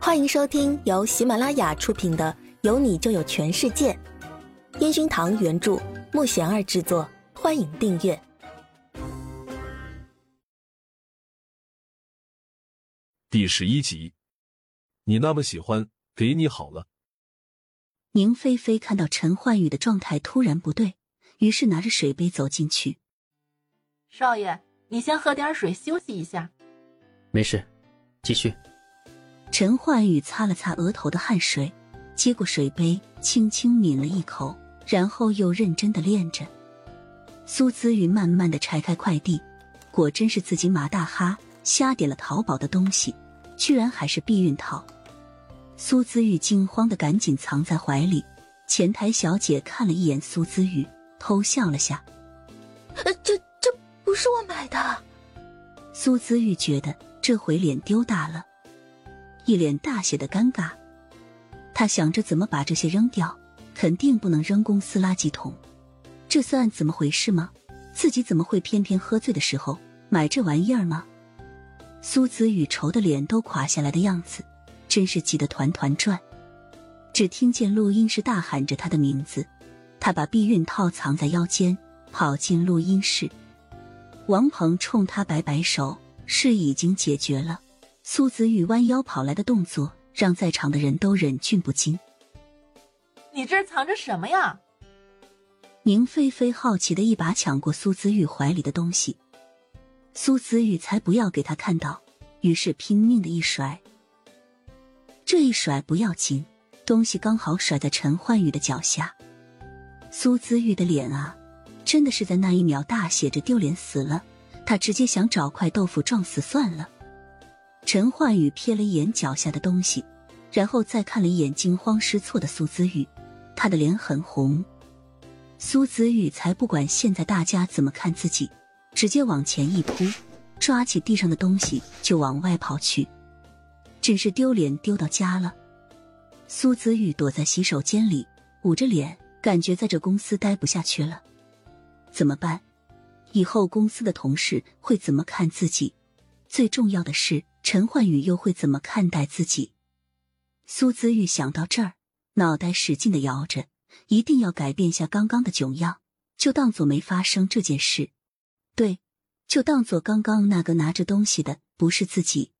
欢迎收听由喜马拉雅出品的《有你就有全世界》，烟熏堂原著，木贤儿制作。欢迎订阅第十一集。你那么喜欢，给你好了。宁菲菲看到陈焕宇的状态突然不对，于是拿着水杯走进去。少爷，你先喝点水休息一下。没事，继续。陈焕宇擦了擦额头的汗水，接过水杯，轻轻抿了一口，然后又认真的练着。苏姿玉慢慢的拆开快递，果真是自己马大哈瞎点了淘宝的东西，居然还是避孕套。苏姿玉惊慌的赶紧藏在怀里。前台小姐看了一眼苏姿玉，偷笑了下：“呃，这这不是我买的。”苏姿玉觉得这回脸丢大了。一脸大写的尴尬，他想着怎么把这些扔掉，肯定不能扔公司垃圾桶。这算怎么回事吗？自己怎么会偏偏喝醉的时候买这玩意儿吗？苏子雨愁的脸都垮下来的样子，真是急得团团转。只听见录音室大喊着他的名字，他把避孕套藏在腰间，跑进录音室。王鹏冲他摆摆手，事已经解决了。苏子玉弯腰跑来的动作，让在场的人都忍俊不禁。你这藏着什么呀？宁菲菲好奇的一把抢过苏子玉怀里的东西，苏子玉才不要给他看到，于是拼命的一甩。这一甩不要紧，东西刚好甩在陈焕宇的脚下。苏子玉的脸啊，真的是在那一秒大写着丢脸死了，他直接想找块豆腐撞死算了。陈焕宇瞥了一眼脚下的东西，然后再看了一眼惊慌失措的苏子玉，他的脸很红。苏子玉才不管现在大家怎么看自己，直接往前一扑，抓起地上的东西就往外跑去，真是丢脸丢到家了。苏子玉躲在洗手间里，捂着脸，感觉在这公司待不下去了。怎么办？以后公司的同事会怎么看自己？最重要的是。陈焕宇又会怎么看待自己？苏子玉想到这儿，脑袋使劲的摇着，一定要改变下刚刚的囧样，就当做没发生这件事。对，就当做刚刚那个拿着东西的不是自己。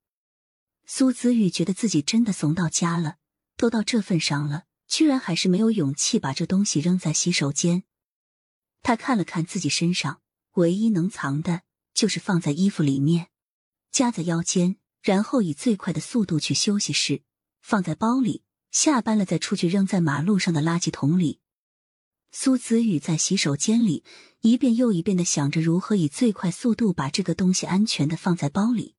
苏子玉觉得自己真的怂到家了，都到这份上了，居然还是没有勇气把这东西扔在洗手间。他看了看自己身上，唯一能藏的就是放在衣服里面，夹在腰间。然后以最快的速度去休息室，放在包里。下班了再出去扔在马路上的垃圾桶里。苏子宇在洗手间里一遍又一遍的想着如何以最快速度把这个东西安全的放在包里，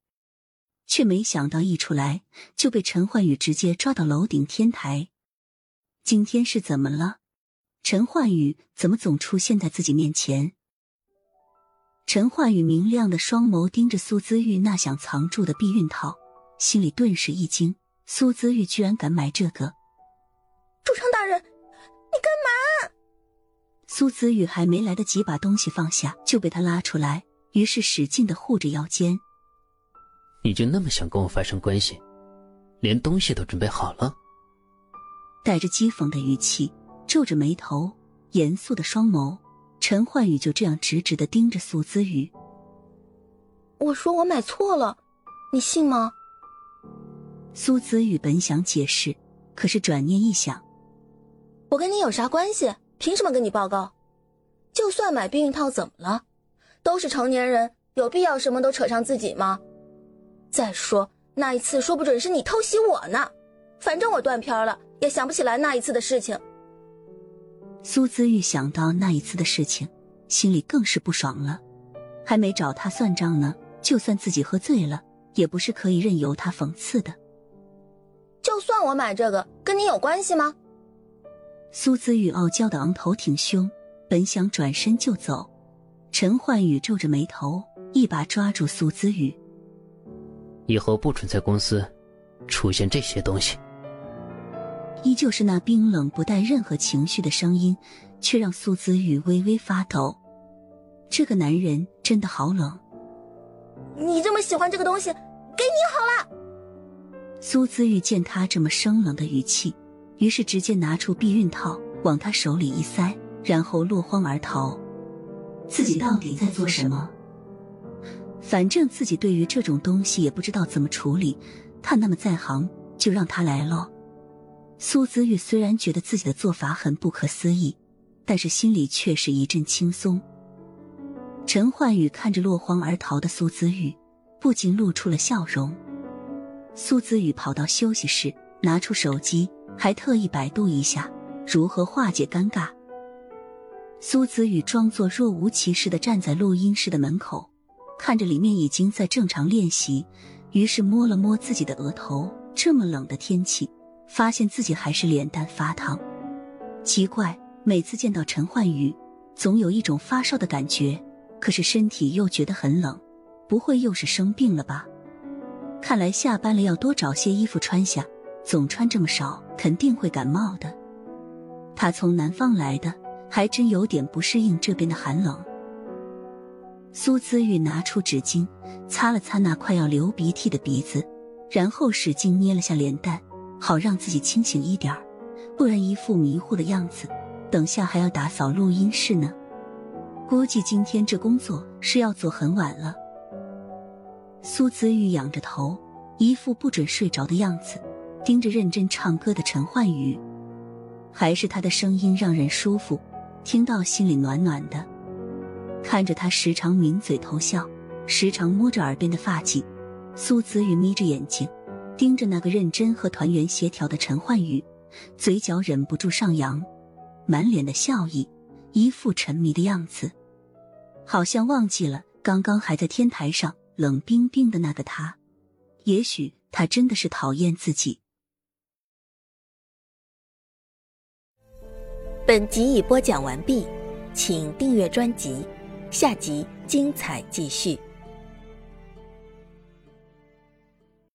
却没想到一出来就被陈焕宇直接抓到楼顶天台。今天是怎么了？陈焕宇怎么总出现在自己面前？陈焕宇明亮的双眸盯着苏姿玉那想藏住的避孕套，心里顿时一惊：苏姿玉居然敢买这个！主唱大人，你干嘛？苏姿玉还没来得及把东西放下，就被他拉出来，于是使劲的护着腰间。你就那么想跟我发生关系？连东西都准备好了？带着讥讽的语气，皱着眉头，严肃的双眸。陈焕宇就这样直直的盯着苏姿雨。我说我买错了，你信吗？苏子宇本想解释，可是转念一想，我跟你有啥关系？凭什么跟你报告？就算买避孕套怎么了？都是成年人，有必要什么都扯上自己吗？再说那一次，说不准是你偷袭我呢。反正我断片了，也想不起来那一次的事情。苏姿玉想到那一次的事情，心里更是不爽了。还没找他算账呢，就算自己喝醉了，也不是可以任由他讽刺的。就算我买这个，跟你有关系吗？苏姿玉傲娇的昂头挺胸，本想转身就走，陈焕宇皱着眉头，一把抓住苏姿玉：“以后不准在公司出现这些东西。”依旧是那冰冷不带任何情绪的声音，却让苏子玉微微发抖。这个男人真的好冷。你这么喜欢这个东西，给你好了。苏子玉见他这么生冷的语气，于是直接拿出避孕套往他手里一塞，然后落荒而逃。自己到底在做什么？反正自己对于这种东西也不知道怎么处理，他那么在行，就让他来咯。苏子玉虽然觉得自己的做法很不可思议，但是心里却是一阵轻松。陈焕宇看着落荒而逃的苏子玉，不禁露出了笑容。苏子雨跑到休息室，拿出手机，还特意百度一下如何化解尴尬。苏子雨装作若无其事的站在录音室的门口，看着里面已经在正常练习，于是摸了摸自己的额头。这么冷的天气，发现自己还是脸蛋发烫。奇怪，每次见到陈焕宇，总有一种发烧的感觉，可是身体又觉得很冷，不会又是生病了吧？看来下班了要多找些衣服穿下，总穿这么少肯定会感冒的。他从南方来的，还真有点不适应这边的寒冷。苏姿玉拿出纸巾擦了擦那快要流鼻涕的鼻子，然后使劲捏了下脸蛋，好让自己清醒一点儿，不然一副迷糊的样子，等下还要打扫录音室呢。估计今天这工作是要做很晚了。苏子玉仰着头，一副不准睡着的样子，盯着认真唱歌的陈焕宇。还是他的声音让人舒服，听到心里暖暖的。看着他时常抿嘴偷笑，时常摸着耳边的发髻，苏子玉眯着眼睛，盯着那个认真和团员协调的陈焕宇，嘴角忍不住上扬，满脸的笑意，一副沉迷的样子，好像忘记了刚刚还在天台上。冷冰冰的那个他，也许他真的是讨厌自己。本集已播讲完毕，请订阅专辑，下集精彩继续。